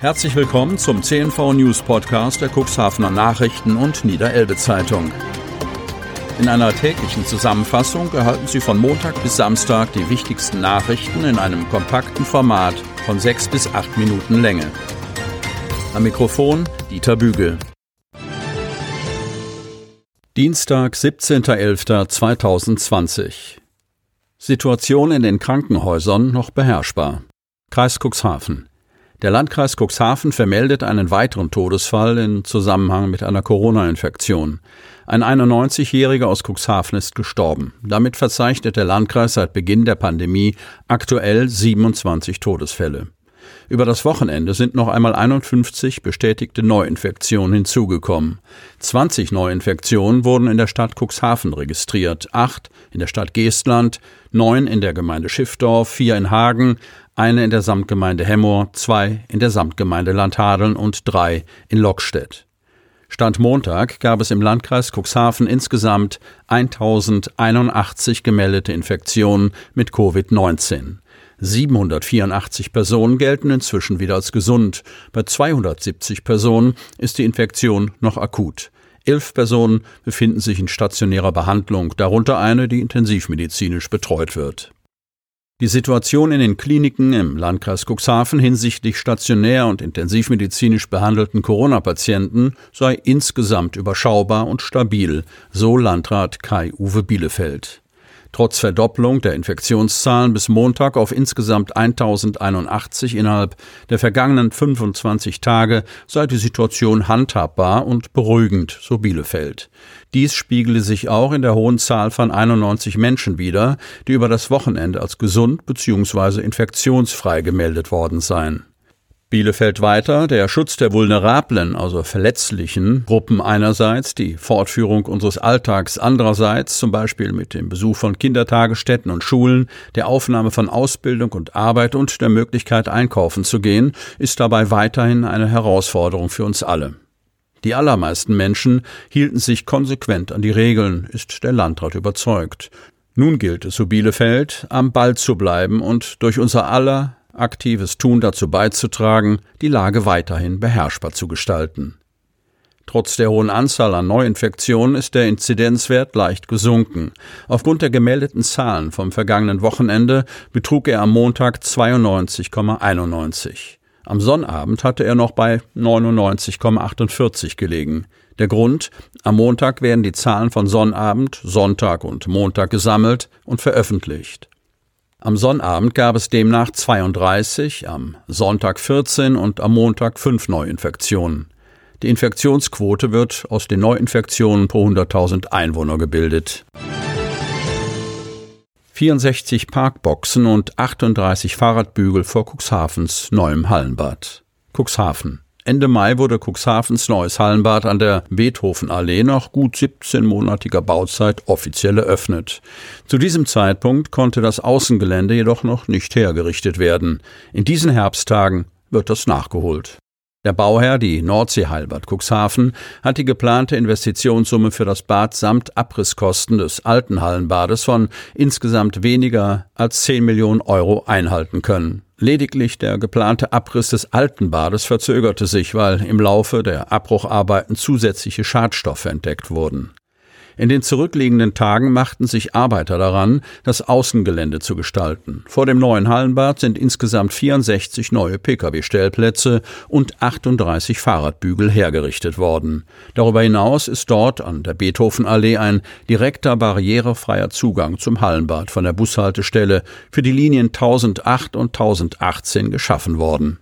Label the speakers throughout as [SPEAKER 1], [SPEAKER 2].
[SPEAKER 1] Herzlich willkommen zum CNV News Podcast der Cuxhavener Nachrichten und Niederelbe Zeitung. In einer täglichen Zusammenfassung erhalten Sie von Montag bis Samstag die wichtigsten Nachrichten in einem kompakten Format von sechs bis acht Minuten Länge. Am Mikrofon Dieter Bügel. Dienstag, 17.11.2020. Situation in den Krankenhäusern noch beherrschbar. Kreis Cuxhaven. Der Landkreis Cuxhaven vermeldet einen weiteren Todesfall in Zusammenhang mit einer Corona-Infektion. Ein 91-Jähriger aus Cuxhaven ist gestorben. Damit verzeichnet der Landkreis seit Beginn der Pandemie aktuell 27 Todesfälle. Über das Wochenende sind noch einmal 51 bestätigte Neuinfektionen hinzugekommen. 20 Neuinfektionen wurden in der Stadt Cuxhaven registriert, acht in der Stadt Geestland, neun in der Gemeinde Schiffdorf, vier in Hagen, eine in der Samtgemeinde Hemmoor, zwei in der Samtgemeinde Landhadeln und drei in Lockstedt. Stand Montag gab es im Landkreis Cuxhaven insgesamt 1081 gemeldete Infektionen mit Covid-19. 784 Personen gelten inzwischen wieder als gesund. Bei 270 Personen ist die Infektion noch akut. Elf Personen befinden sich in stationärer Behandlung, darunter eine, die intensivmedizinisch betreut wird. Die Situation in den Kliniken im Landkreis Cuxhaven hinsichtlich stationär und intensivmedizinisch behandelten Corona-Patienten sei insgesamt überschaubar und stabil, so Landrat Kai-Uwe Bielefeld. Trotz Verdopplung der Infektionszahlen bis Montag auf insgesamt 1081 innerhalb der vergangenen 25 Tage sei die Situation handhabbar und beruhigend, so Bielefeld. Dies spiegele sich auch in der hohen Zahl von 91 Menschen wider, die über das Wochenende als gesund bzw. infektionsfrei gemeldet worden seien. Bielefeld weiter, der Schutz der vulnerablen, also verletzlichen Gruppen einerseits, die Fortführung unseres Alltags andererseits, zum Beispiel mit dem Besuch von Kindertagesstätten und Schulen, der Aufnahme von Ausbildung und Arbeit und der Möglichkeit einkaufen zu gehen, ist dabei weiterhin eine Herausforderung für uns alle. Die allermeisten Menschen hielten sich konsequent an die Regeln, ist der Landrat überzeugt. Nun gilt es, so Bielefeld, am Ball zu bleiben und durch unser aller aktives Tun dazu beizutragen, die Lage weiterhin beherrschbar zu gestalten. Trotz der hohen Anzahl an Neuinfektionen ist der Inzidenzwert leicht gesunken. Aufgrund der gemeldeten Zahlen vom vergangenen Wochenende betrug er am Montag 92,91. Am Sonnabend hatte er noch bei 99,48 gelegen. Der Grund, am Montag werden die Zahlen von Sonnabend, Sonntag und Montag gesammelt und veröffentlicht. Am Sonnabend gab es demnach 32, am Sonntag 14 und am Montag 5 Neuinfektionen. Die Infektionsquote wird aus den Neuinfektionen pro 100.000 Einwohner gebildet. 64 Parkboxen und 38 Fahrradbügel vor Cuxhavens neuem Hallenbad. Cuxhaven. Ende Mai wurde Cuxhavens neues Hallenbad an der Beethovenallee nach gut 17-monatiger Bauzeit offiziell eröffnet. Zu diesem Zeitpunkt konnte das Außengelände jedoch noch nicht hergerichtet werden. In diesen Herbsttagen wird das nachgeholt. Der Bauherr, die Nordsee Heilbad Cuxhaven, hat die geplante Investitionssumme für das Bad samt Abrisskosten des alten Hallenbades von insgesamt weniger als 10 Millionen Euro einhalten können. Lediglich der geplante Abriss des alten Bades verzögerte sich, weil im Laufe der Abbrucharbeiten zusätzliche Schadstoffe entdeckt wurden. In den zurückliegenden Tagen machten sich Arbeiter daran, das Außengelände zu gestalten. Vor dem neuen Hallenbad sind insgesamt 64 neue Pkw-Stellplätze und 38 Fahrradbügel hergerichtet worden. Darüber hinaus ist dort an der Beethovenallee ein direkter barrierefreier Zugang zum Hallenbad von der Bushaltestelle für die Linien 1008 und 1018 geschaffen worden.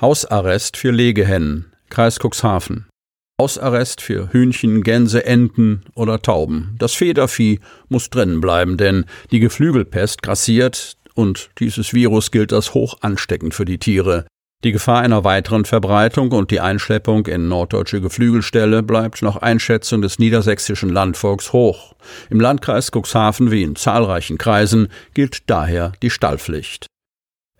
[SPEAKER 1] Hausarrest für Legehennen Kreis Cuxhaven Hausarrest für Hühnchen, Gänse, Enten oder Tauben. Das Federvieh muss drinnen bleiben, denn die Geflügelpest grassiert und dieses Virus gilt als hoch ansteckend für die Tiere. Die Gefahr einer weiteren Verbreitung und die Einschleppung in norddeutsche Geflügelställe bleibt nach Einschätzung des niedersächsischen Landvolks hoch. Im Landkreis Cuxhaven wie in zahlreichen Kreisen gilt daher die Stallpflicht.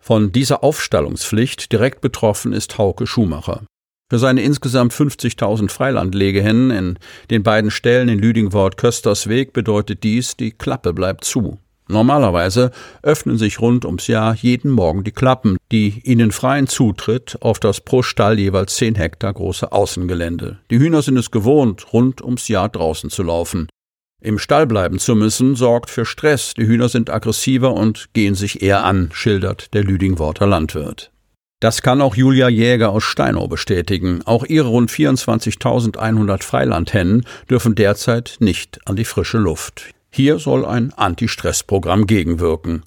[SPEAKER 1] Von dieser Aufstallungspflicht direkt betroffen ist Hauke Schumacher. Für seine insgesamt 50.000 Freilandlegehennen in den beiden Stellen in Lüdingwort Köstersweg bedeutet dies, die Klappe bleibt zu. Normalerweise öffnen sich rund ums Jahr jeden Morgen die Klappen, die ihnen freien Zutritt auf das pro Stall jeweils zehn Hektar große Außengelände. Die Hühner sind es gewohnt, rund ums Jahr draußen zu laufen. Im Stall bleiben zu müssen, sorgt für Stress. Die Hühner sind aggressiver und gehen sich eher an, schildert der Lüdingworter Landwirt. Das kann auch Julia Jäger aus Steinau bestätigen. Auch ihre rund 24.100 Freilandhennen dürfen derzeit nicht an die frische Luft. Hier soll ein Anti-Stress-Programm gegenwirken.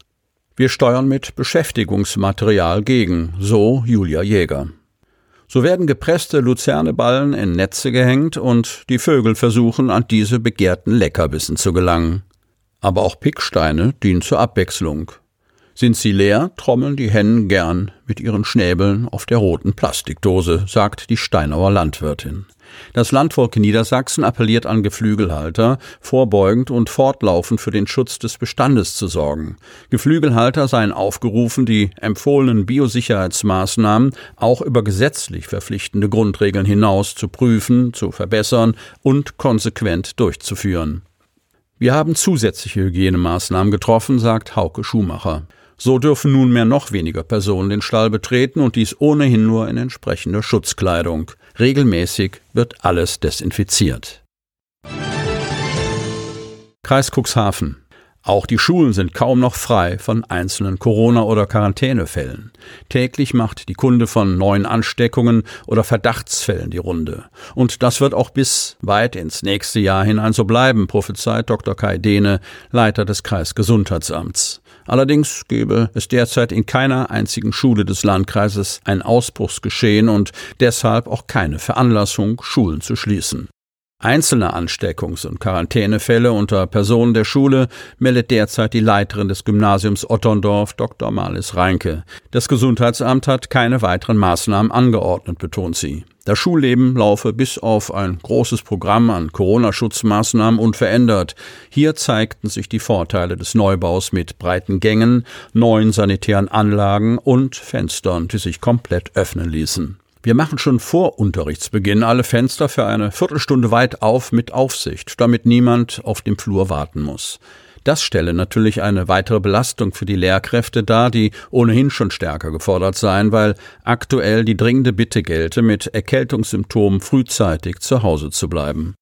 [SPEAKER 1] Wir steuern mit Beschäftigungsmaterial gegen, so Julia Jäger. So werden gepresste Luzerneballen in Netze gehängt und die Vögel versuchen, an diese begehrten Leckerbissen zu gelangen. Aber auch Picksteine dienen zur Abwechslung. Sind sie leer, trommeln die Hennen gern mit ihren Schnäbeln auf der roten Plastikdose, sagt die Steinauer Landwirtin. Das Landvolk Niedersachsen appelliert an Geflügelhalter, vorbeugend und fortlaufend für den Schutz des Bestandes zu sorgen. Geflügelhalter seien aufgerufen, die empfohlenen Biosicherheitsmaßnahmen auch über gesetzlich verpflichtende Grundregeln hinaus zu prüfen, zu verbessern und konsequent durchzuführen. Wir haben zusätzliche Hygienemaßnahmen getroffen, sagt Hauke Schumacher. So dürfen nunmehr noch weniger Personen den Stall betreten und dies ohnehin nur in entsprechender Schutzkleidung. Regelmäßig wird alles desinfiziert. Kreis Cuxhaven auch die Schulen sind kaum noch frei von einzelnen Corona- oder Quarantänefällen. Täglich macht die Kunde von neuen Ansteckungen oder Verdachtsfällen die Runde. Und das wird auch bis weit ins nächste Jahr hinein so bleiben, prophezeit Dr. Kai Dehne, Leiter des Kreisgesundheitsamts. Allerdings gebe es derzeit in keiner einzigen Schule des Landkreises ein Ausbruchsgeschehen und deshalb auch keine Veranlassung, Schulen zu schließen. Einzelne Ansteckungs- und Quarantänefälle unter Personen der Schule meldet derzeit die Leiterin des Gymnasiums Otterndorf, Dr. Marlis Reinke. Das Gesundheitsamt hat keine weiteren Maßnahmen angeordnet, betont sie. Das Schulleben laufe bis auf ein großes Programm an Corona-Schutzmaßnahmen unverändert. Hier zeigten sich die Vorteile des Neubaus mit breiten Gängen, neuen sanitären Anlagen und Fenstern, die sich komplett öffnen ließen. Wir machen schon vor Unterrichtsbeginn alle Fenster für eine Viertelstunde weit auf mit Aufsicht, damit niemand auf dem Flur warten muss. Das stelle natürlich eine weitere Belastung für die Lehrkräfte dar, die ohnehin schon stärker gefordert seien, weil aktuell die dringende Bitte gelte, mit Erkältungssymptomen frühzeitig zu Hause zu bleiben.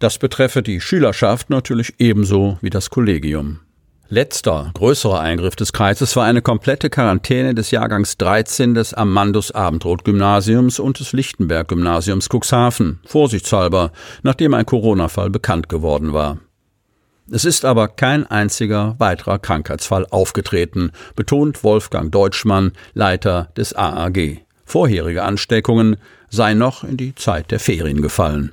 [SPEAKER 1] Das betreffe die Schülerschaft natürlich ebenso wie das Kollegium. Letzter größerer Eingriff des Kreises war eine komplette Quarantäne des Jahrgangs 13 des Amandus Abendroth Gymnasiums und des Lichtenberg Gymnasiums Cuxhaven, vorsichtshalber, nachdem ein Corona-Fall bekannt geworden war. Es ist aber kein einziger weiterer Krankheitsfall aufgetreten, betont Wolfgang Deutschmann, Leiter des AAG. Vorherige Ansteckungen seien noch in die Zeit der Ferien gefallen.